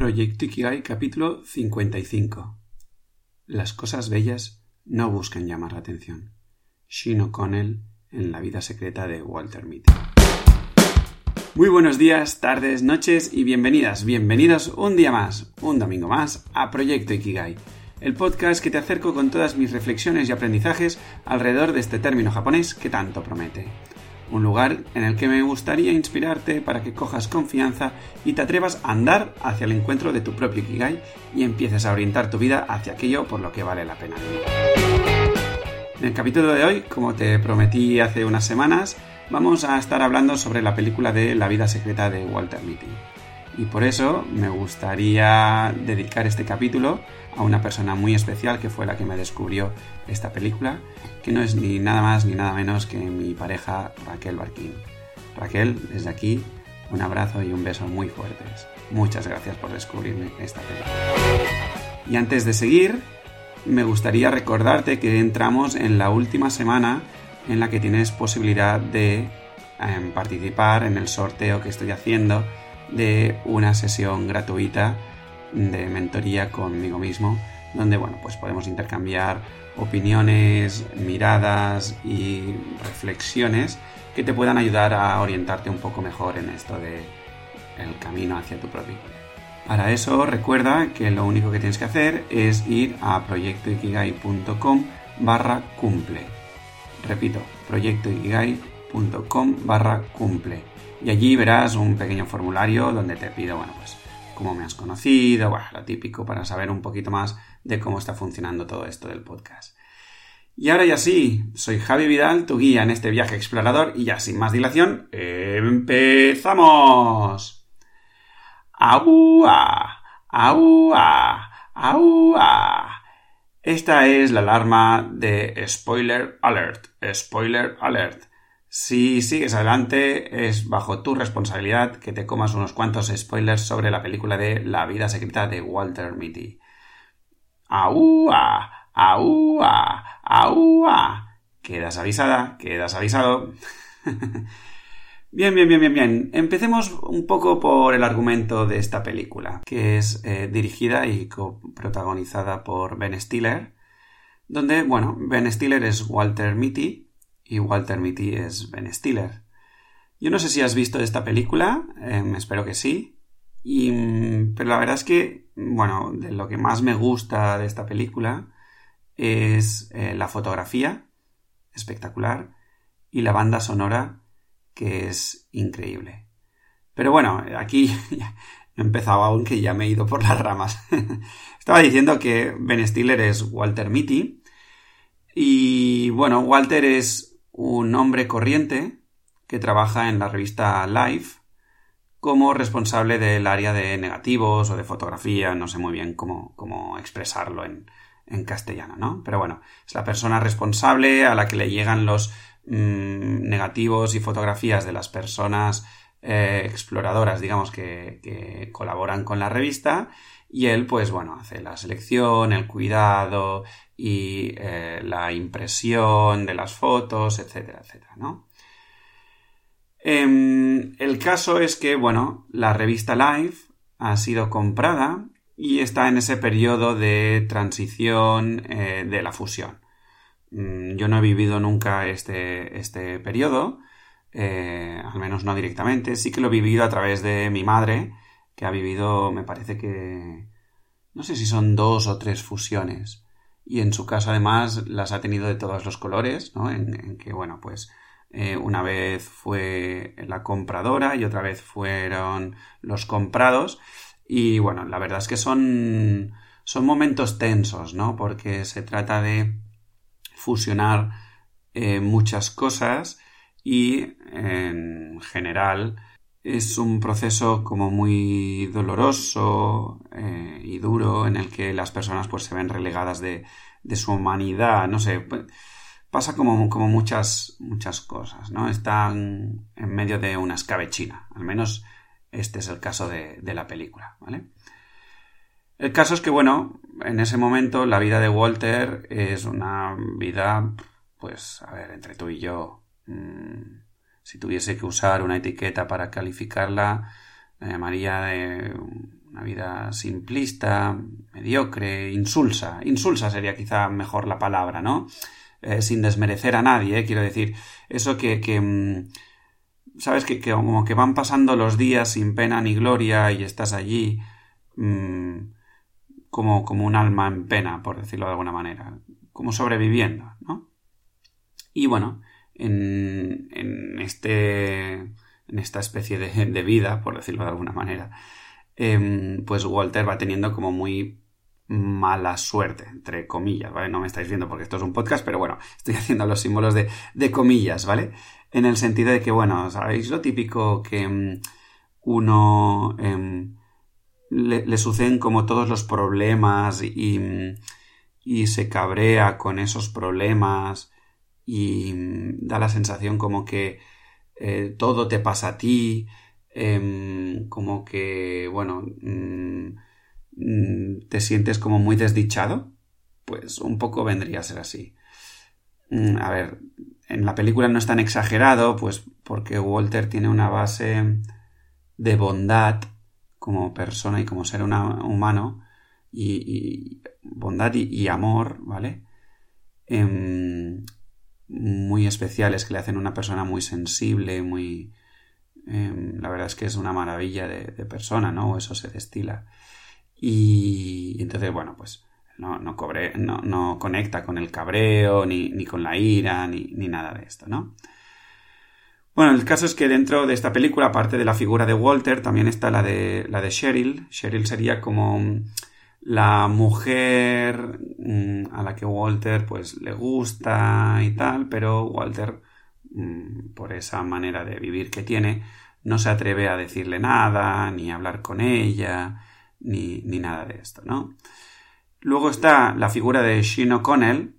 Proyecto Ikigai capítulo 55 Las cosas bellas no buscan llamar la atención. Shin O'Connell en la vida secreta de Walter Mitty. Muy buenos días, tardes, noches y bienvenidas, bienvenidos un día más, un domingo más a Proyecto Ikigai, el podcast que te acerco con todas mis reflexiones y aprendizajes alrededor de este término japonés que tanto promete un lugar en el que me gustaría inspirarte para que cojas confianza y te atrevas a andar hacia el encuentro de tu propio Ikigai y empieces a orientar tu vida hacia aquello por lo que vale la pena En el capítulo de hoy, como te prometí hace unas semanas, vamos a estar hablando sobre la película de La vida secreta de Walter Mitty. Y por eso me gustaría dedicar este capítulo a una persona muy especial que fue la que me descubrió esta película, que no es ni nada más ni nada menos que mi pareja Raquel Barquín. Raquel, desde aquí, un abrazo y un beso muy fuertes. Muchas gracias por descubrirme esta película. Y antes de seguir, me gustaría recordarte que entramos en la última semana en la que tienes posibilidad de em, participar en el sorteo que estoy haciendo de una sesión gratuita de mentoría conmigo mismo, donde bueno, pues podemos intercambiar opiniones, miradas y reflexiones que te puedan ayudar a orientarte un poco mejor en esto de el camino hacia tu propio Para eso recuerda que lo único que tienes que hacer es ir a proyectoikigai.com barra cumple. Repito, proyectoikigai.com barra cumple. Y allí verás un pequeño formulario donde te pido, bueno, pues cómo me has conocido, bueno, lo típico para saber un poquito más de cómo está funcionando todo esto del podcast. Y ahora ya sí, soy Javi Vidal, tu guía en este viaje explorador, y ya sin más dilación, ¡empezamos! ¡Aua! ¡Aua! ¡Aua! Esta es la alarma de Spoiler Alert. Spoiler Alert. Si sigues adelante, es bajo tu responsabilidad que te comas unos cuantos spoilers sobre la película de La vida secreta de Walter Mitty. ¡Aúa! ¡Aúa! ¡Aúa! Quedas avisada, quedas avisado. bien, bien, bien, bien, bien. Empecemos un poco por el argumento de esta película, que es eh, dirigida y protagonizada por Ben Stiller, donde, bueno, Ben Stiller es Walter Mitty, y Walter Mitty es Ben Stiller. Yo no sé si has visto esta película, em, espero que sí, mm, pero la verdad es que, bueno, de lo que más me gusta de esta película es eh, la fotografía, espectacular, y la banda sonora, que es increíble. Pero bueno, aquí he empezado aunque ya me he ido por las ramas. Estaba diciendo que Ben Stiller es Walter Mitty. Y bueno, Walter es un hombre corriente que trabaja en la revista Life como responsable del área de negativos o de fotografía, no sé muy bien cómo, cómo expresarlo en, en, castellano, ¿no? Pero bueno, es la persona responsable a la que le llegan los mm, negativos y fotografías de las personas eh, exploradoras, digamos, que, que colaboran con la revista y él, pues bueno, hace la selección, el cuidado y eh, la impresión de las fotos, etcétera, etcétera, ¿no? Em, el caso es que, bueno, la revista Life ha sido comprada y está en ese periodo de transición eh, de la fusión. Mm, yo no he vivido nunca este, este periodo, eh, al menos no directamente, sí que lo he vivido a través de mi madre, que ha vivido, me parece que, no sé si son dos o tres fusiones. Y en su caso, además, las ha tenido de todos los colores, ¿no? En, que, bueno, pues eh, una vez fue la compradora y otra vez fueron los comprados. Y bueno, la verdad es que son, son momentos tensos, ¿no? Porque se trata de fusionar eh, muchas cosas y en general es un proceso como muy doloroso eh, y duro en el que las personas pues se ven relegadas de, de su humanidad, no sé, pasa como, como, muchas, muchas cosas, ¿no? Están en medio de una escabechina, al menos este es el caso de, de la película, ¿vale? El caso es que, bueno, en ese momento la vida de Walter es una vida, pues, a ver, entre tú y yo, mmm, si tuviese que usar una etiqueta para calificarla, la llamaría de una vida simplista, mediocre, insulsa. Insulsa sería quizá mejor la palabra, ¿no? Eh, sin desmerecer a nadie, ¿eh? quiero decir, eso que, que mm, sabes que, como que van pasando los días sin pena ni gloria y estás allí mm, como, como un alma en pena, por decirlo de alguna manera, como sobreviviendo, ¿no? Y bueno, en, este en esta especie de, de, vida, por decirlo de alguna manera, eh, pues Walter va teniendo como muy mala suerte, entre comillas, ¿vale? No me estáis viendo porque esto es un podcast, pero bueno, estoy haciendo los símbolos de, de comillas, ¿vale? En el sentido de que, bueno, ¿sabéis lo típico que um, uno um, le, le, suceden como todos los problemas y, y se cabrea con esos problemas y da la sensación como que eh, todo te pasa a ti, eh, como que, bueno, mmm, Mm, te sientes como muy desdichado, pues un poco vendría a ser así. Mm, a ver, en la película no es tan exagerado, pues porque Walter tiene una base de bondad como persona y como ser humano, y, bondad y, amor, ¿vale? Em, muy especiales que le hacen una persona muy sensible, muy... Em, la verdad es que es una maravilla de, persona, ¿no? Eso se destila. Y entonces, bueno, pues no, no, cobre, no, no conecta con el cabreo, ni, ni con la ira, ni, ni, nada de esto, ¿no? Bueno, el caso es que dentro de esta película, aparte de la figura de Walter, también está la de, la de Cheryl. Cheryl sería como la mujer mm, a la que Walter pues le gusta y tal, pero Walter, mm, por esa manera de vivir que tiene, no se atreve a decirle nada, ni hablar con ella, ni, ni nada de esto, ¿no? Luego está la figura de Sheen O'Connell,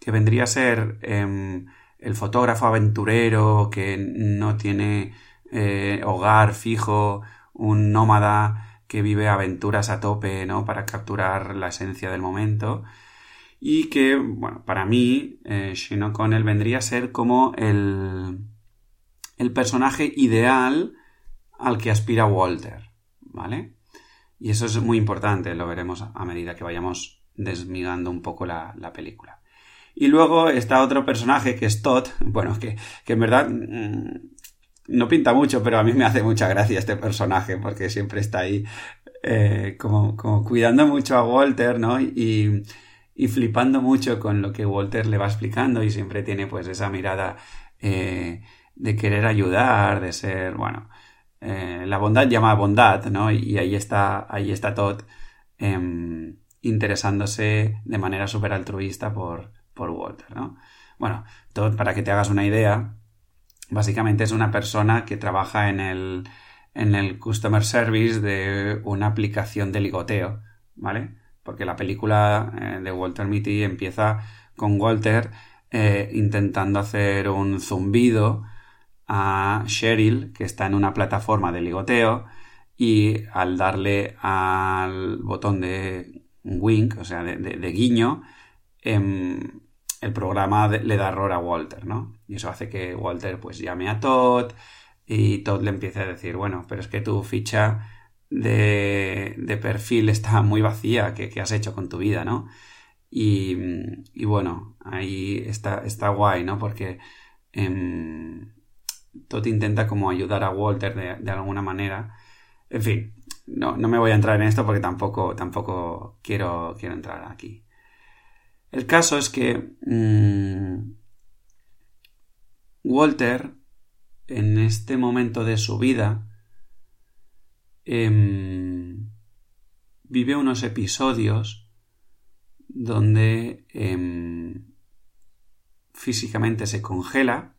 que vendría a ser eh, el fotógrafo aventurero que no tiene eh, hogar fijo, un nómada que vive aventuras a tope, ¿no? Para capturar la esencia del momento. Y que, bueno, para mí, eh, Sheen O'Connell vendría a ser como el, el personaje ideal al que aspira Walter, ¿vale? Y eso es muy importante, lo veremos a medida que vayamos desmigando un poco la, la película. Y luego está otro personaje que es Todd, bueno, que, que en verdad mmm, no pinta mucho, pero a mí me hace mucha gracia este personaje, porque siempre está ahí eh, como, como, cuidando mucho a Walter, ¿no? Y, y, flipando mucho con lo que Walter le va explicando y siempre tiene pues esa mirada eh, de querer ayudar, de ser, bueno, eh, la bondad llama bondad, ¿no? Y ahí está, ahí está Todd eh, interesándose de manera súper altruista por, por Walter, ¿no? Bueno, Todd, para que te hagas una idea, básicamente es una persona que trabaja en el, en el customer service de una aplicación de ligoteo, ¿vale? Porque la película eh, de Walter Mitty empieza con Walter eh, intentando hacer un zumbido a Cheryl, que está en una plataforma de ligoteo, y al darle al botón de wink, o sea, de, guiño, eh, el programa le da error a Walter, ¿no? Y eso hace que Walter pues llame a Todd y Todd le empiece a decir, bueno, pero es que tu ficha de, de perfil está muy vacía, ¿qué, ¿qué, has hecho con tu vida, no? Y, y bueno, ahí está, está guay, ¿no? Porque... Eh, Todd intenta como ayudar a Walter de, de alguna manera. En fin, no, no, me voy a entrar en esto porque tampoco, tampoco quiero, quiero entrar aquí. El caso es que mmm, Walter, en este momento de su vida, eh, vive unos episodios donde eh, físicamente se congela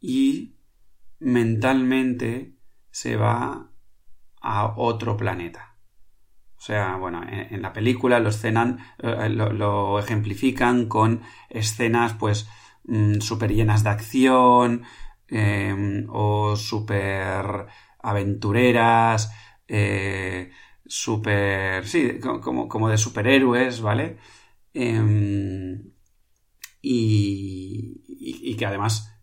y mentalmente se va a otro planeta. O sea, bueno, en, la película lo, escenan, eh, lo, ejemplifican con escenas pues mm, súper llenas de acción eh, o súper aventureras, eh, súper... sí, como, como de superhéroes, ¿vale? Eh, y, y, que además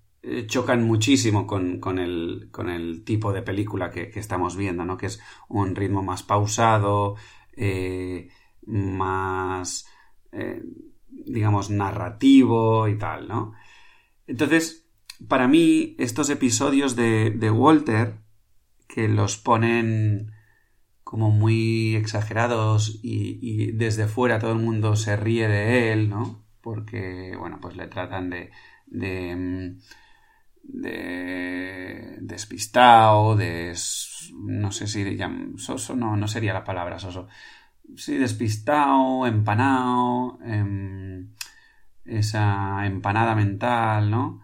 chocan muchísimo con, con, el, con, el, tipo de película que, que, estamos viendo, ¿no? Que es un ritmo más pausado, eh, más, eh, digamos, narrativo y tal, ¿no? Entonces, para mí, estos episodios de, de Walter, que los ponen como muy exagerados y, y, desde fuera todo el mundo se ríe de él, ¿no? Porque, bueno, pues le tratan de, de, mm, de despistado, de... no sé si soso no, no sería la palabra soso. Sí, despistado, empanado, em, esa empanada mental, ¿no?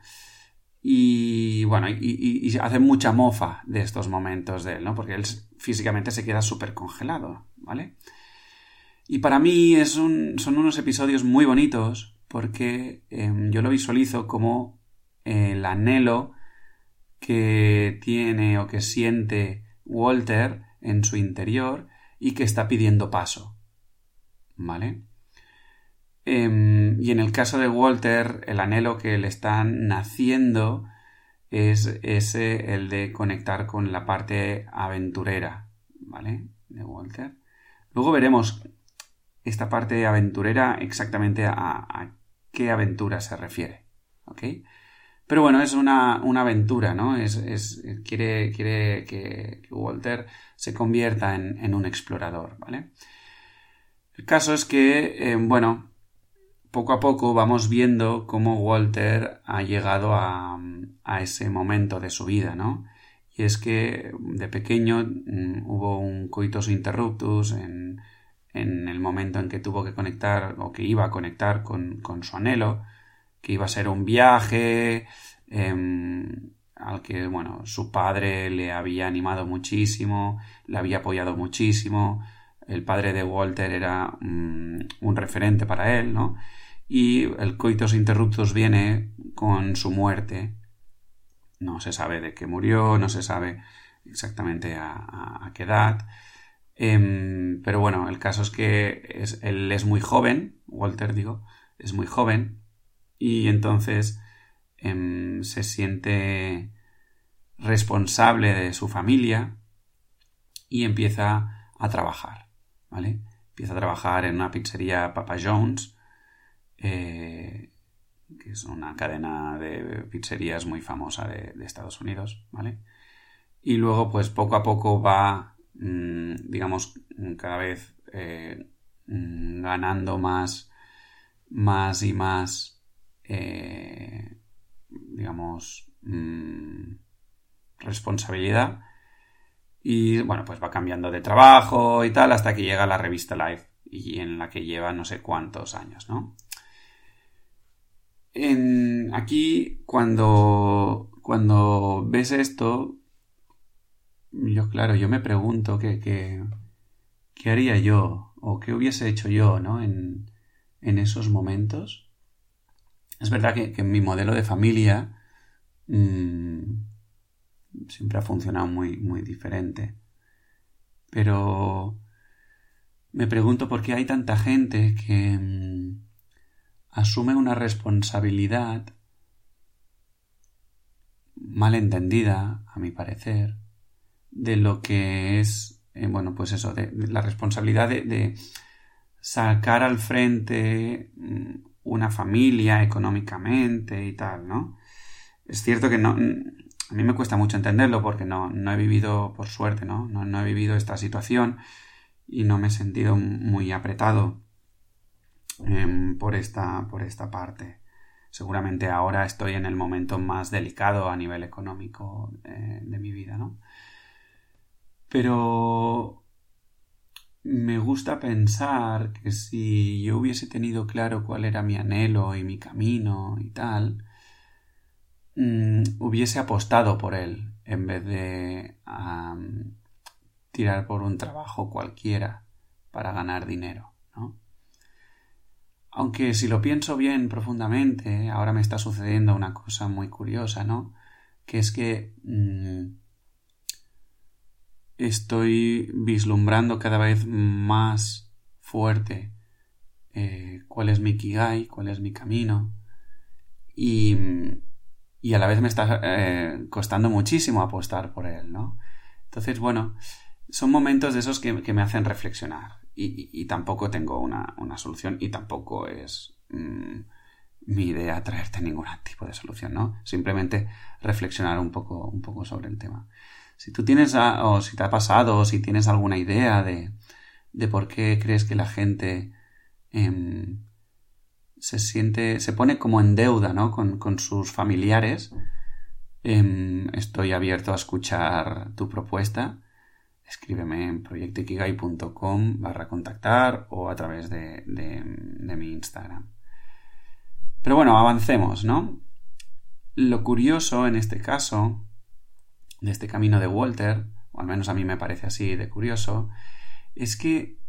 Y bueno, y, y, hace mucha mofa de estos momentos de él, ¿no? Porque él físicamente se queda súper congelado, ¿vale? Y para mí son unos episodios muy bonitos porque eh, yo lo visualizo como el anhelo que tiene o que siente Walter en su interior y que está pidiendo paso. ¿Vale? Eh, y en el caso de Walter, el anhelo que le está naciendo es ese, el de conectar con la parte aventurera, ¿vale? De Walter. Luego veremos esta parte aventurera exactamente a, a qué aventura se refiere, ¿ok? Pero bueno, es una, una aventura, ¿no? Es, quiere, quiere que, Walter se convierta en, en, un explorador, ¿vale? El caso es que, eh, bueno, poco a poco vamos viendo cómo Walter ha llegado a, a ese momento de su vida, ¿no? Y es que de pequeño mm, hubo un coitus interruptus en, en, el momento en que tuvo que conectar o que iba a conectar con, con su anhelo, que iba a ser un viaje eh, al que, bueno, su padre le había animado muchísimo, le había apoyado muchísimo, el padre de Walter era mm, un referente para él, ¿no? y el coitus interruptus viene con su muerte. No se sabe de qué murió, no se sabe exactamente a, qué edad. Em, pero bueno, el caso es que él es muy joven, Walter digo, es muy joven y entonces em, se siente responsable de su familia y empieza a trabajar, ¿vale? Empieza a trabajar en una pizzería Papa Jones eh, que es una cadena de pizzerías muy famosa de, Estados Unidos, ¿vale? Y luego, pues poco a poco va, mm, digamos, cada vez eh, mm, ganando más, más y más, eh, digamos, mm, responsabilidad. Y bueno, pues va cambiando de trabajo y tal hasta que llega la revista Life y en la que lleva no sé cuántos años, ¿no? En, aquí, cuando, cuando ves esto, yo, claro, yo me pregunto qué, qué, qué haría yo o qué hubiese hecho yo, ¿no? En, en esos momentos. Es verdad que, que mi modelo de familia mmm, siempre ha funcionado muy, muy diferente. Pero me pregunto por qué hay tanta gente que, mm, asume una responsabilidad mal entendida, a mi parecer, de lo que es, eh, bueno, pues eso, de, la responsabilidad de, sacar al frente mm, una familia económicamente y tal, ¿no? Es cierto que no, a mí me cuesta mucho entenderlo porque no, no he vivido, por suerte, ¿no? ¿no? He vivido esta situación y no me he sentido muy apretado Em, por, esta, por esta parte. Seguramente ahora estoy en el momento más delicado a nivel económico eh, de mi vida, ¿no? Pero me gusta pensar que si yo hubiese tenido claro cuál era mi anhelo y mi camino y tal, mm, hubiese apostado por él en vez de tirar por un trabajo cualquiera para ganar dinero, ¿no? Aunque si lo pienso bien profundamente, ahora me está sucediendo una cosa muy curiosa, ¿no? Que es que mmm, estoy vislumbrando cada vez más fuerte eh, cuál es mi kigai, cuál es mi camino. Y, y a la vez me está eh, costando muchísimo apostar por él, ¿no? Entonces, bueno, son momentos de esos que, me hacen reflexionar y, tampoco tengo una, solución y tampoco es mm, mi idea traerte ningún tipo de solución, ¿no? Simplemente reflexionar un poco, un poco sobre el tema. Si tú tienes, o si te ha pasado, o si tienes alguna idea de, de por qué crees que la gente em, se siente, se pone como en deuda, ¿no? Con, sus familiares. Em, estoy abierto a escuchar tu propuesta. Escríbeme en proyectikigai.com barra contactar o a través de, de mi Instagram. Pero bueno, avancemos, ¿no? Lo curioso en este caso, de este camino de Walter, o al menos a mí me parece así de curioso, es que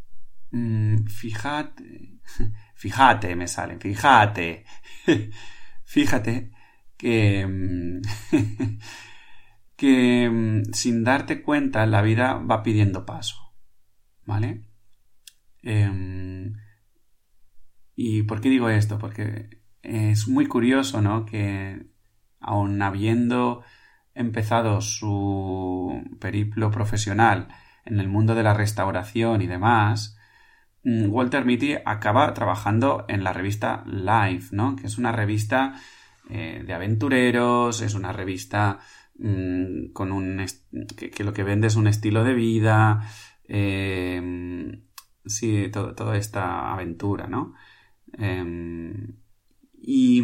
mm, fíjate, fíjate me sale, fíjate, fíjate que, mm, que mm, sin darte cuenta la vida va pidiendo paso, ¿vale? Em, ¿Y por qué digo esto? Porque es muy curioso, ¿no? Que aun habiendo empezado su periplo profesional en el mundo de la restauración y demás, mm, Walter Mitty acaba trabajando en la revista Life, ¿no? Que es una revista eh, de aventureros, es una revista mm, con un que, lo que vende es un estilo de vida, eh, sí, toda esta aventura, ¿no? Em, y,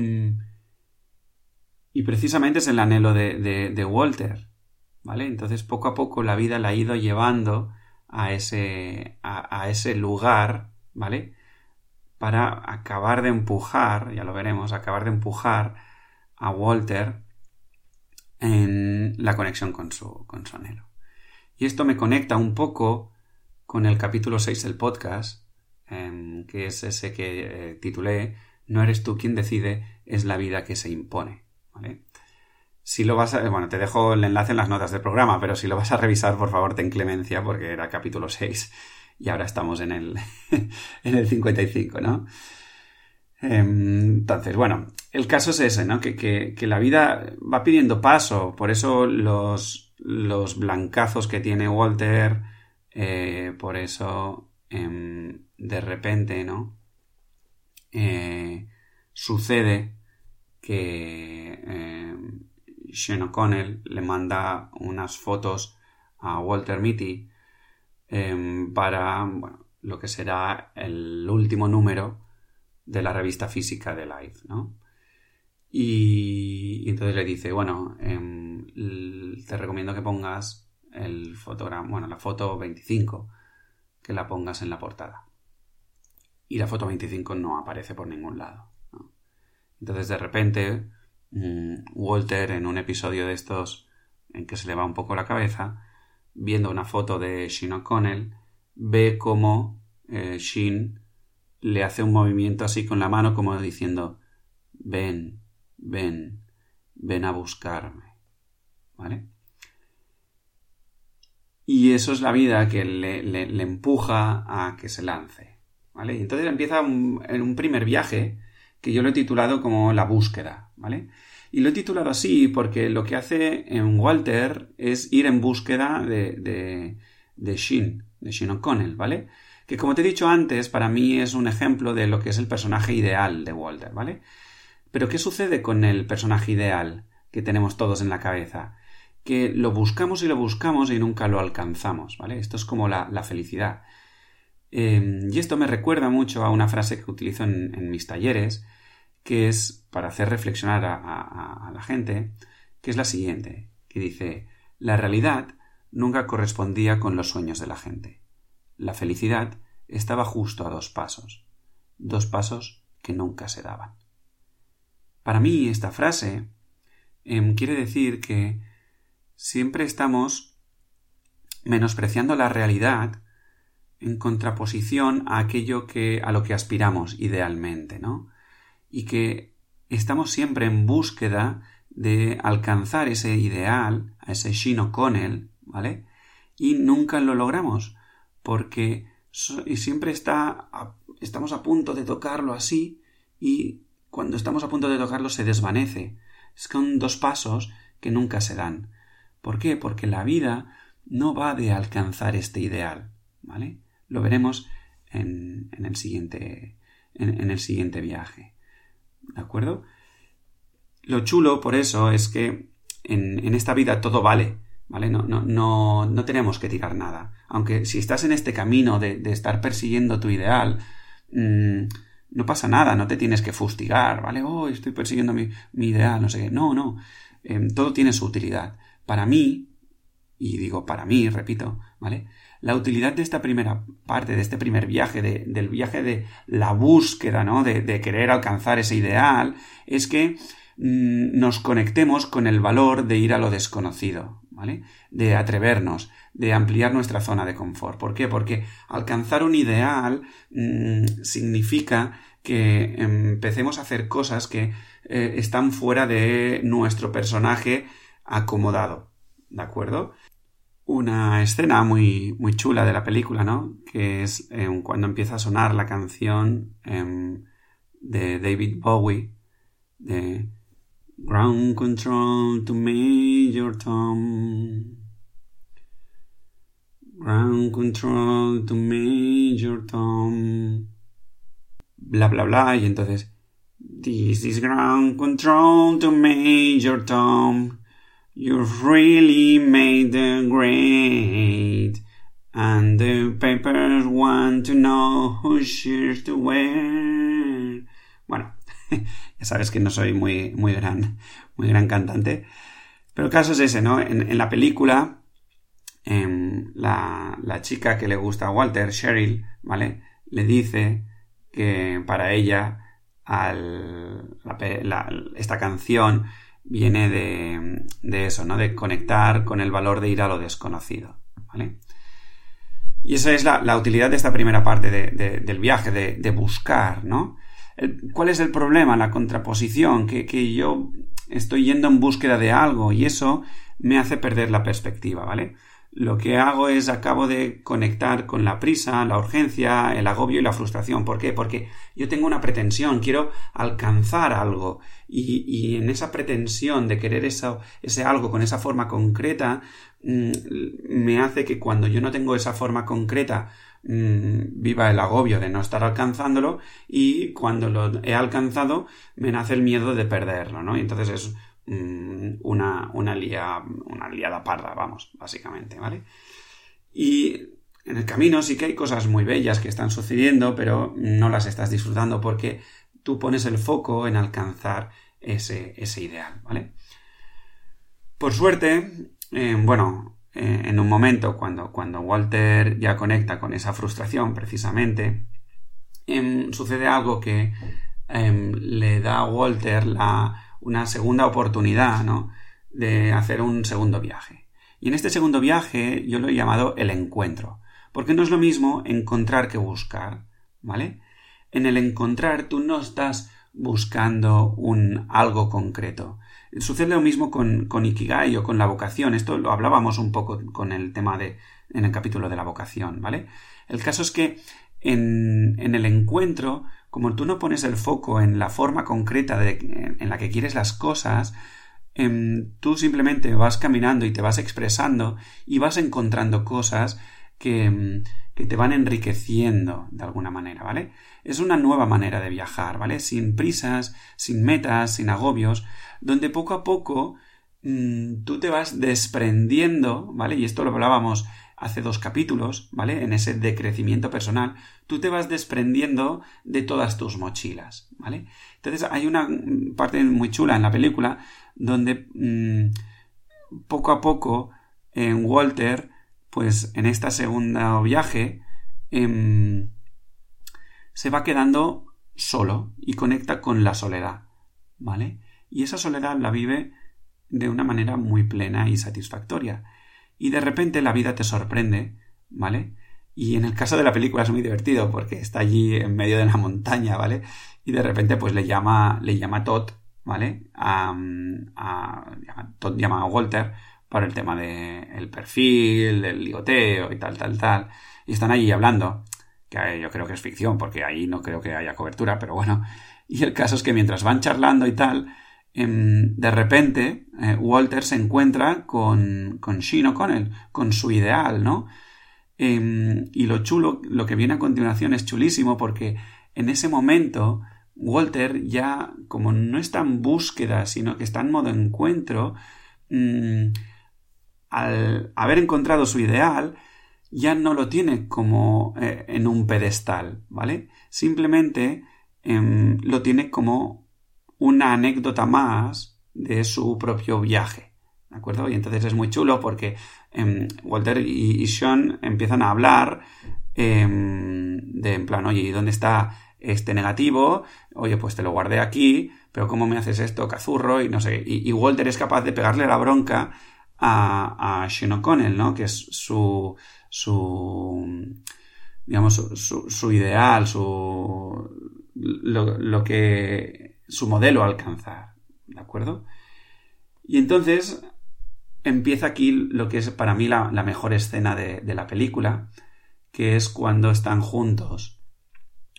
y precisamente es el anhelo de, Walter, ¿vale? Entonces poco a poco la vida la ha ido llevando a ese, a, ese lugar, ¿vale? Para acabar de empujar, ya lo veremos, acabar de empujar a Walter en la conexión con su, con su anhelo. Y esto me conecta un poco con el capítulo 6 del podcast, em, que es ese que eh, titulé no eres tú quien decide, es la vida que se impone. Si lo vas a. Bueno, te dejo el enlace en las notas del programa, pero si lo vas a revisar, por favor, ten clemencia, porque era capítulo 6 y ahora estamos en el, en el 55, ¿no? Em, entonces, bueno, el caso es ese, ¿no? Que, que, la vida va pidiendo paso, por eso los, los blancazos que tiene Walter, eh, por eso em, de repente, ¿no? Eh, sucede que eh, O'Connell le manda unas fotos a Walter Mitty em, para lo que será el último número de la revista física de Life, ¿no? Y, entonces le dice, bueno, em, te recomiendo que pongas el fotograma, bueno, la foto 25, que la pongas en la portada y la foto 25 no aparece por ningún lado. Entonces de repente mm, Walter en un episodio de estos en que se le va un poco la cabeza, viendo una foto de Shin O'Connell, ve cómo eh, Shin le hace un movimiento así con la mano como diciendo ven, ven, ven a buscarme. ¿Vale? Y eso es la vida que le empuja a que se lance. ¿vale? entonces empieza en un primer viaje que yo lo he titulado como la búsqueda, ¿vale? Y lo he titulado así porque lo que hace en Walter es ir en búsqueda de, de, de Shin, de Shin O'Connell, ¿vale? Que como te he dicho antes, para mí es un ejemplo de lo que es el personaje ideal de Walter, ¿vale? Pero ¿qué sucede con el personaje ideal que tenemos todos en la cabeza? Que lo buscamos y lo buscamos y nunca lo alcanzamos, ¿vale? Esto es como la, la felicidad. Em, y esto me recuerda mucho a una frase que utilizo en, mis talleres, que es para hacer reflexionar a, la gente, que es la siguiente, que dice, la realidad nunca correspondía con los sueños de la gente. La felicidad estaba justo a dos pasos, dos pasos que nunca se daban. Para mí esta frase em, quiere decir que siempre estamos menospreciando la realidad en contraposición a aquello que a lo que aspiramos idealmente, ¿no? Y que estamos siempre en búsqueda de alcanzar ese ideal, a ese Shin O'Connell, ¿vale? Y nunca lo logramos, porque siempre está estamos a punto de tocarlo así y cuando estamos a punto de tocarlo se desvanece, son dos pasos que nunca se dan. ¿Por qué? Porque la vida no va de alcanzar este ideal, ¿vale? Lo veremos en, el, siguiente, en, el siguiente viaje. ¿De acuerdo? Lo chulo, por eso, es que en, esta vida todo vale, ¿vale? No, no, no, no, tenemos que tirar nada. Aunque si estás en este camino de, estar persiguiendo tu ideal, mm, no pasa nada, no te tienes que fustigar, ¿vale? Oh, estoy persiguiendo mi, ideal, no sé qué. No, no. Em, todo tiene su utilidad. Para mí, y digo para mí, repito, ¿vale? La utilidad de esta primera parte, de este primer viaje, del viaje de la búsqueda, ¿no? De, de querer alcanzar ese ideal, es que mm, nos conectemos con el valor de ir a lo desconocido, ¿vale? De atrevernos, de ampliar nuestra zona de confort. ¿Por qué? Porque alcanzar un ideal mm, significa que empecemos a hacer cosas que eh, están fuera de nuestro personaje acomodado. ¿De acuerdo? Una escena muy, muy chula de la película, ¿no? Que es em, cuando empieza a sonar la canción em, de David Bowie de Ground Control to Major Tom. Ground Control to Major Tom. Bla bla bla. Y entonces. This is Ground Control to Major Tom. You've really made the grade. And the papers want to know who shares to wear. Bueno, ya sabes que no soy muy, muy gran, muy gran cantante. Pero el caso es ese, ¿no? En, la película, Em, la, chica que le gusta a Walter, Cheryl, ¿vale? Le dice que para ella esta canción viene de, eso, ¿no? De conectar con el valor de ir a lo desconocido, ¿vale? Y esa es la, utilidad de esta primera parte del viaje, de, buscar, ¿no? ¿Cuál es el problema? La contraposición, que, que yo estoy yendo en búsqueda de algo y eso me hace perder la perspectiva, ¿vale? Lo que hago es acabo de conectar con la prisa, la urgencia, el agobio y la frustración. ¿Por qué? Porque yo tengo una pretensión, quiero alcanzar algo y, en esa pretensión de querer eso, ese algo con esa forma concreta mm, me hace que cuando yo no tengo esa forma concreta mm, viva el agobio de no estar alcanzándolo y cuando lo he alcanzado me nace el miedo de perderlo, ¿no? Y entonces es Mm, una, una, una liada parda, vamos, básicamente, ¿vale? Y en el camino sí que hay cosas muy bellas que están sucediendo, pero no las estás disfrutando porque tú pones el foco en alcanzar ese, ese ideal, ¿vale? Por suerte, eh, bueno, eh, en un momento cuando, cuando Walter ya conecta con esa frustración, precisamente, em, sucede algo que em, le da a Walter la, una segunda oportunidad, ¿no? De hacer un segundo viaje. Y en este segundo viaje yo lo he llamado el encuentro, porque no es lo mismo encontrar que buscar, ¿vale? En el encontrar tú no estás buscando un algo concreto. Sucede lo mismo con, con Ikigai o con la vocación. Esto lo hablábamos un poco con el tema de, en el capítulo de la vocación, ¿vale? El caso es que en, en el encuentro como tú no pones el foco en la forma concreta en la que quieres las cosas, em, tú simplemente vas caminando y te vas expresando y vas encontrando cosas que, em, que, te van enriqueciendo de alguna manera, ¿vale? Es una nueva manera de viajar, ¿vale? Sin prisas, sin metas, sin agobios, donde poco a poco mm, tú te vas desprendiendo, ¿vale? Y esto lo hablábamos hace dos capítulos, ¿vale? En ese decrecimiento personal, tú te vas desprendiendo de todas tus mochilas, ¿vale? Entonces hay una parte muy chula en la película donde mm, poco a poco en Walter, pues en esta segunda viaje, em, se va quedando solo y conecta con la soledad, ¿vale? Y esa soledad la vive de una manera muy plena y satisfactoria y de repente la vida te sorprende, ¿vale? Y en el caso de la película es muy divertido porque está allí en medio de la montaña, ¿vale? Y de repente pues le llama, le llama Todd, ¿vale? A, Todd llama a Walter para el tema del el perfil, del ligoteo y tal, tal, tal. Y están allí hablando, que yo creo que es ficción porque ahí no creo que haya cobertura, pero bueno. Y el caso es que mientras van charlando y tal, de repente eh, Walter se encuentra con, con Sheen O'Connell, con su ideal, ¿no? Em, y lo chulo, lo que viene a continuación es chulísimo porque en ese momento Walter ya, como no está en búsqueda, sino que está en modo encuentro, mm, al haber encontrado su ideal, ya no lo tiene como eh, en un pedestal, ¿vale? Simplemente em, lo tiene como una anécdota más de su propio viaje, ¿de acuerdo? Y entonces es muy chulo porque em, Walter y, Sean empiezan a hablar em, de en plan, oye, ¿y dónde está este negativo? Oye, pues te lo guardé aquí, pero ¿cómo me haces esto, cazurro? Y no sé, y, y Walter es capaz de pegarle la bronca a, a Sean O'Connell, ¿no? Que es su, su, digamos, su, ideal, su, lo, que, su modelo a alcanzar, ¿de acuerdo? Y entonces empieza aquí lo que es para mí la, mejor escena de, la película, que es cuando están juntos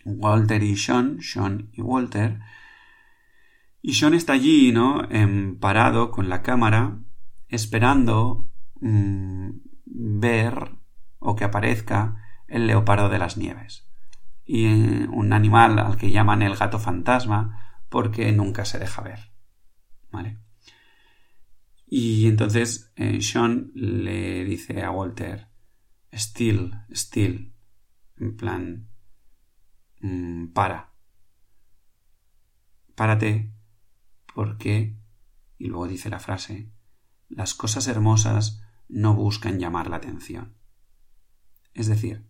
Walter y Sean, Sean y Walter, y Sean está allí, ¿no? parado con la cámara esperando mmm, ver o que aparezca el leopardo de las nieves y eh, un animal al que llaman el gato fantasma porque nunca se deja ver. ¿Vale? Y entonces eh, Sean le dice a Walter, still, still, en plan, mmm, para, párate, porque, y luego dice la frase, las cosas hermosas no buscan llamar la atención. Es decir,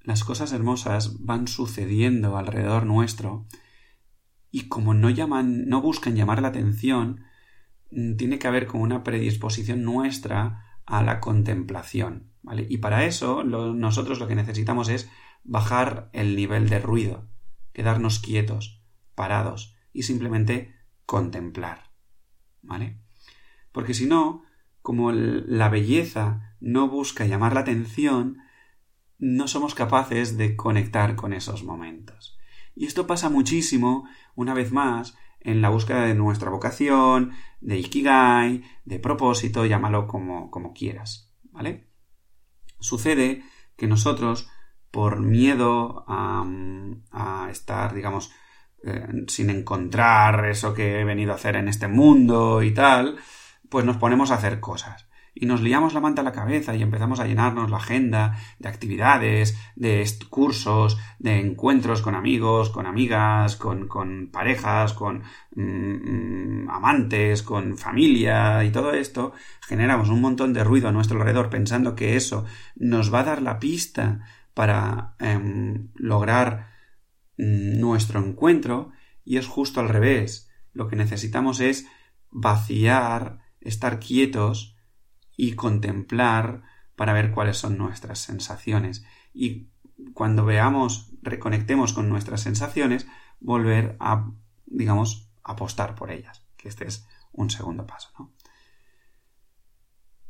las cosas hermosas van sucediendo alrededor nuestro y como no llaman, no buscan llamar la atención, mm, tiene que haber como una predisposición nuestra a la contemplación, ¿vale? Y para eso nosotros lo que necesitamos es bajar el nivel de ruido, quedarnos quietos, parados y simplemente contemplar, ¿vale? Porque si no, como la belleza no busca llamar la atención, no somos capaces de conectar con esos momentos. Y esto pasa muchísimo, una vez más, en la búsqueda de nuestra vocación, de ikigai, de propósito, llámalo como, como quieras, ¿vale? Sucede que nosotros, por miedo a, estar, digamos, eh, sin encontrar eso que he venido a hacer en este mundo y tal, pues nos ponemos a hacer cosas. Y nos liamos la manta a la cabeza y empezamos a llenarnos la agenda de actividades, de cursos, de encuentros con amigos, con amigas, con, con parejas, con mm, amantes, con familia y todo esto. Generamos un montón de ruido a nuestro alrededor pensando que eso nos va a dar la pista para em, lograr mm, nuestro encuentro y es justo al revés. Lo que necesitamos es vaciar estar quietos y contemplar para ver cuáles son nuestras sensaciones. Y cuando veamos, reconectemos con nuestras sensaciones, volver a, digamos, apostar por ellas. Que este es un segundo paso, ¿no?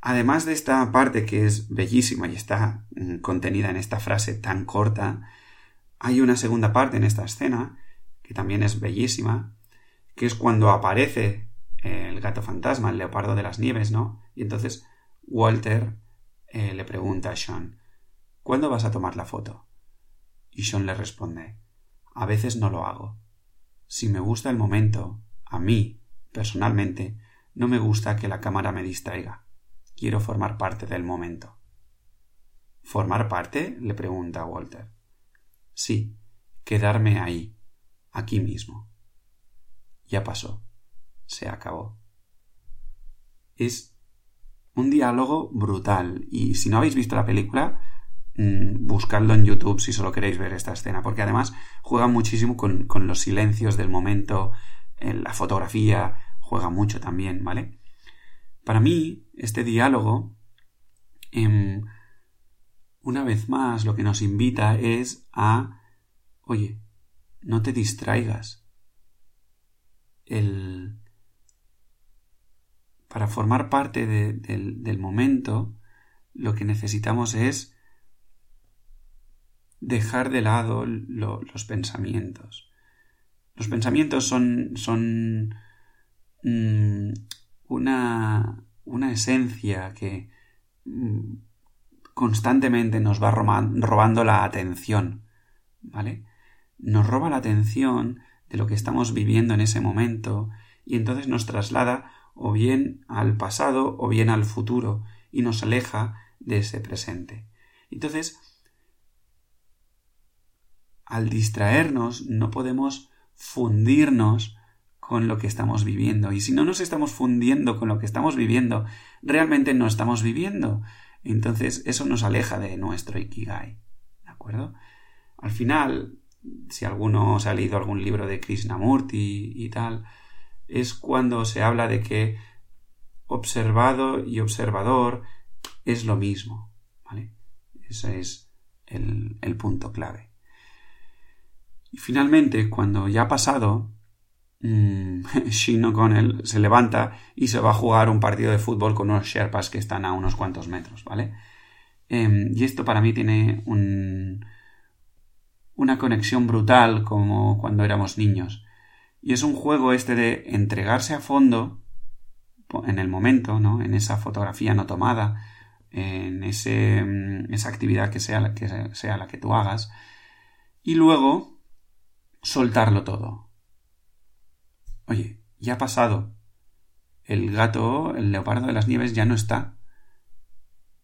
Además de esta parte que es bellísima y está mm, contenida en esta frase tan corta, hay una segunda parte en esta escena que también es bellísima, que es cuando aparece el gato fantasma, el leopardo de las nieves, ¿no? Y entonces Walter eh, le pregunta a Sean, ¿cuándo vas a tomar la foto? Y Sean le responde, a veces no lo hago. Si me gusta el momento, a mí, personalmente, no me gusta que la cámara me distraiga. Quiero formar parte del momento. ¿Formar parte? le pregunta Walter. Sí, quedarme ahí, aquí mismo. Ya pasó se acabó. Es un diálogo brutal y si no habéis visto la película, mm, buscadlo en YouTube si solo queréis ver esta escena, porque además juega muchísimo con, los silencios del momento, en la fotografía juega mucho también, ¿vale? Para mí, este diálogo, em, una vez más, lo que nos invita es a, oye, no te distraigas. El, para formar parte del, momento, lo que necesitamos es dejar de lado los pensamientos. Los pensamientos son, mm, una, una esencia que mm, constantemente nos va robando la atención, ¿vale? Nos roba la atención de lo que estamos viviendo en ese momento y entonces nos traslada o bien al pasado o bien al futuro y nos aleja de ese presente. Entonces, al distraernos no podemos fundirnos con lo que estamos viviendo. Y si no nos estamos fundiendo con lo que estamos viviendo, realmente no estamos viviendo. Entonces eso nos aleja de nuestro Ikigai. ¿De acuerdo? Al final, si alguno ha leído algún libro de Krishnamurti y tal, es cuando se habla de que observado y observador es lo mismo. ¿Vale? Ese es el, punto clave. Y finalmente, cuando ya ha pasado, mmm, se levanta y se va a jugar un partido de fútbol con unos Sherpas que están a unos cuantos metros, ¿vale? Em, y esto para mí tiene un, una conexión brutal como cuando éramos niños. Y es un juego este de entregarse a fondo en el momento, ¿no? En esa fotografía no tomada, en ese, mm, esa actividad que sea, que sea la que tú hagas, y luego soltarlo todo. Oye, ya ha pasado. El gato, el leopardo de las nieves ya no está.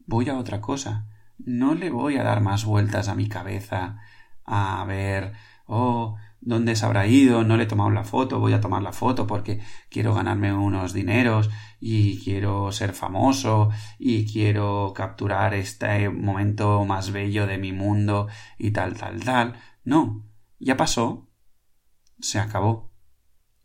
Voy a otra cosa. No le voy a dar más vueltas a mi cabeza a ver, oh, ¿dónde se habrá ido? No le he tomado la foto, voy a tomar la foto porque quiero ganarme unos dineros y quiero ser famoso y quiero capturar este momento más bello de mi mundo y tal, tal, tal. No, ya pasó, se acabó.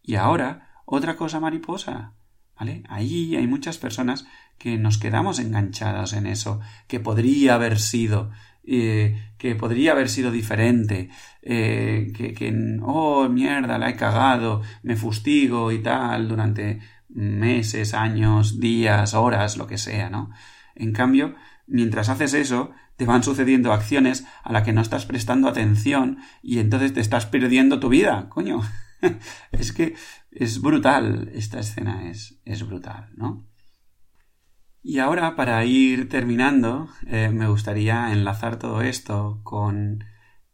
Y ahora, otra cosa mariposa. ¿Vale? Ahí hay muchas personas que nos quedamos enganchadas en eso, que podría haber sido, eh, que podría haber sido diferente, eh, que, que, oh, mierda, la he cagado, me fustigo y tal durante meses, años, días, horas, lo que sea, ¿no? En cambio, mientras haces eso, te van sucediendo acciones a las que no estás prestando atención y entonces te estás perdiendo tu vida, coño. es que es brutal, esta escena es, es brutal, ¿no? Y ahora, para ir terminando, eh, me gustaría enlazar todo esto con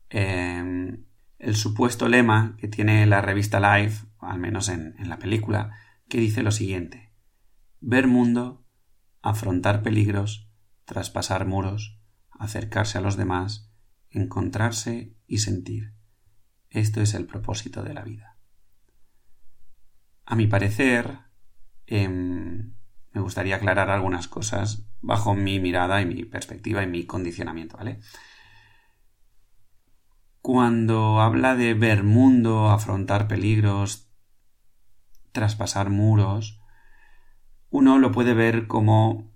em, el supuesto lema que tiene la revista Life, al menos en la película, que dice lo siguiente. Ver mundo, afrontar peligros, traspasar muros, acercarse a los demás, encontrarse y sentir. Esto es el propósito de la vida. A mi parecer, em, me gustaría aclarar algunas cosas bajo mi mirada y mi perspectiva y mi condicionamiento, ¿vale? Cuando habla de ver mundo, afrontar peligros, traspasar muros, uno lo puede ver como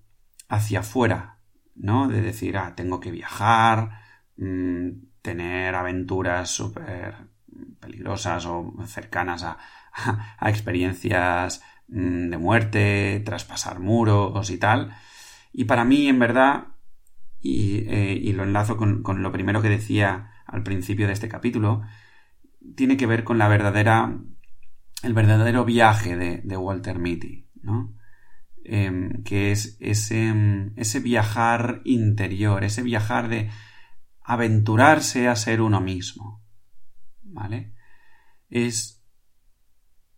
hacia afuera, ¿no? De decir, ah, tengo que viajar, mm, tener aventuras súper peligrosas o cercanas a, experiencias de muerte, traspasar muros y tal. Y para mí, en verdad, y, eh, lo enlazo con, lo primero que decía al principio de este capítulo, tiene que ver con la verdadera, el verdadero viaje de, de Walter Mitty, ¿no? Em, que es ese, ese viajar interior, ese viajar de aventurarse a ser uno mismo. ¿Vale? Es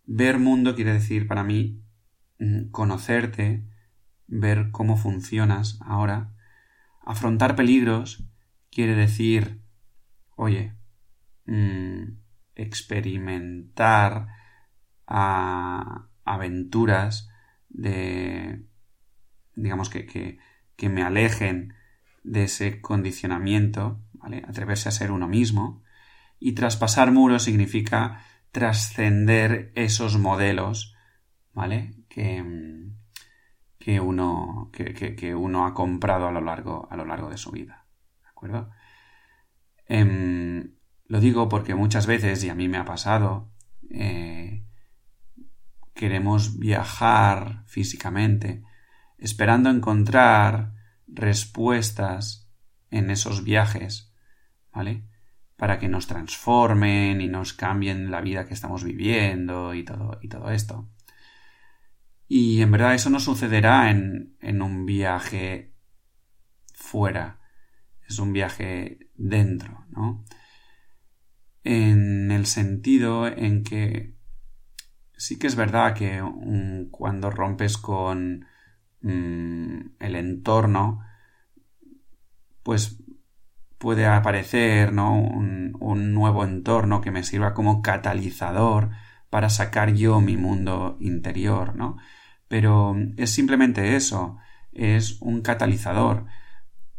ver mundo quiere decir para mí mm, conocerte, ver cómo funcionas ahora. Afrontar peligros quiere decir, oye, mm, experimentar aventuras de, digamos que, que, me alejen de ese condicionamiento, ¿vale? Atreverse a ser uno mismo. Y traspasar muros significa trascender esos modelos, ¿vale? Que, que uno, que, que, uno ha comprado a lo largo, a lo largo de su vida. ¿De acuerdo? Em, lo digo porque muchas veces, y a mí me ha pasado, eh, queremos viajar físicamente, esperando encontrar respuestas en esos viajes, ¿vale? Para que nos transformen y nos cambien la vida que estamos viviendo y todo, y todo esto. Y en verdad eso no sucederá en, en un viaje fuera, es un viaje dentro, ¿no? En el sentido en que sí que es verdad que cuando rompes con mm, el entorno, pues puede aparecer ¿no? un, un, nuevo entorno que me sirva como catalizador para sacar yo mi mundo interior, ¿no? Pero es simplemente eso, es un catalizador.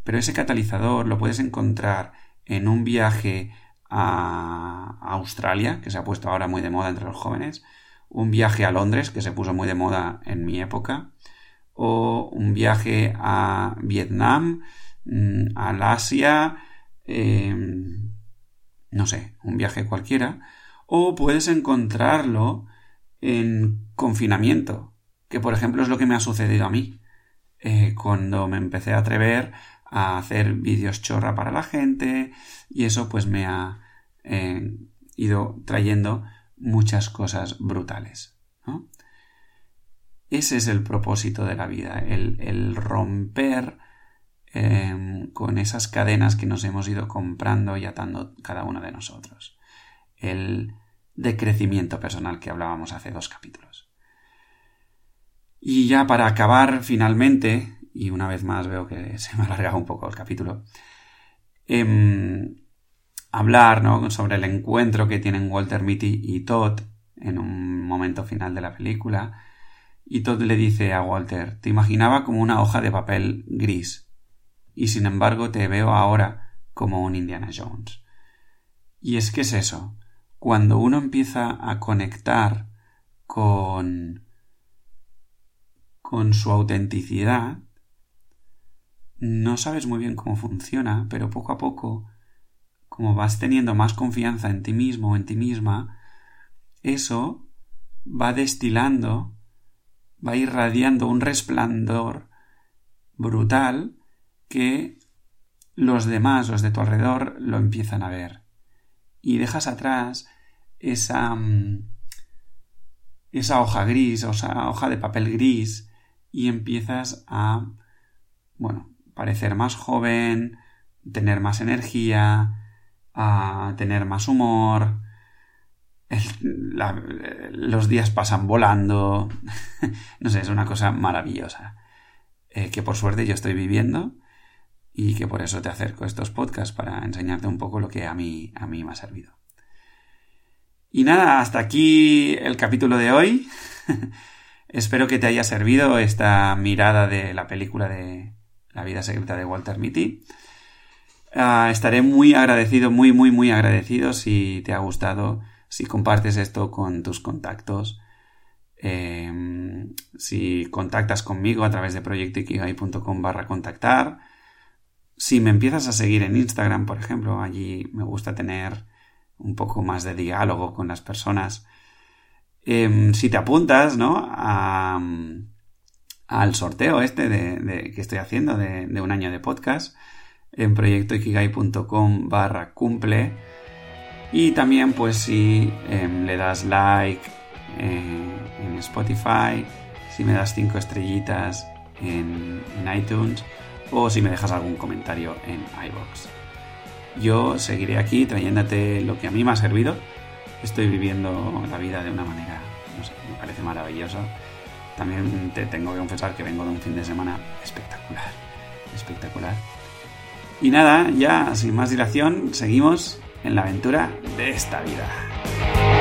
Pero ese catalizador lo puedes encontrar en un viaje a Australia, que se ha puesto ahora muy de moda entre los jóvenes, un viaje a Londres, que se puso muy de moda en mi época, o un viaje a Vietnam, mm, al Asia, em, no sé, un viaje cualquiera, o puedes encontrarlo en confinamiento, que por ejemplo es lo que me ha sucedido a mí. Eh, cuando me empecé a atrever a hacer vídeos chorra para la gente y eso pues me ha eh, ido trayendo muchas cosas brutales. Ese es el propósito de la vida, el, romper em, con esas cadenas que nos hemos ido comprando y atando cada uno de nosotros. El decrecimiento personal que hablábamos hace dos capítulos. Y ya para acabar finalmente, y una vez más veo que se me ha alargado un poco el capítulo, em, hablar sobre el encuentro que tienen Walter Mitty y Todd en un momento final de la película. Y Todd le dice a Walter, te imaginaba como una hoja de papel gris, y sin embargo te veo ahora como un Indiana Jones. Y es que es eso, cuando uno empieza a conectar con con su autenticidad, no sabes muy bien cómo funciona, pero poco a poco, como vas teniendo más confianza en ti mismo o en ti misma, eso va destilando, va irradiando un resplandor brutal que los demás, los de tu alrededor, lo empiezan a ver. Y dejas atrás esa, mm, esa hoja gris, esa hoja de papel gris, y empiezas a, bueno, parecer más joven, tener más energía, a tener más humor. los días pasan volando. no sé, es una cosa maravillosa. Eh, que por suerte yo estoy viviendo y que por eso te acerco a estos podcasts para enseñarte un poco lo que a mí, a mí me ha servido. Y nada, hasta aquí el capítulo de hoy. Espero que te haya servido esta mirada de la película de, la vida secreta de Walter Mitty. Ah, estaré muy agradecido, muy, muy, muy agradecido si te ha gustado, si compartes esto con tus contactos, em, si contactas conmigo a través de proyectoikigai.com barra contactar, si me empiezas a seguir en Instagram, por ejemplo, allí me gusta tener un poco más de diálogo con las personas. Em, si te apuntas, ¿no? A, al sorteo este de, que estoy haciendo de, un año de podcast en proyectoikigai.com barra cumple y también pues si em, le das like eh, en Spotify, si me das 5 estrellitas en, iTunes o si me dejas algún comentario en iBox. Yo seguiré aquí trayéndote lo que a mí me ha servido. Estoy viviendo la vida de una manera, no sé, me parece maravilloso también te tengo que confesar que vengo de un fin de semana espectacular. Espectacular. Y nada, ya sin más dilación, seguimos en la aventura de esta vida.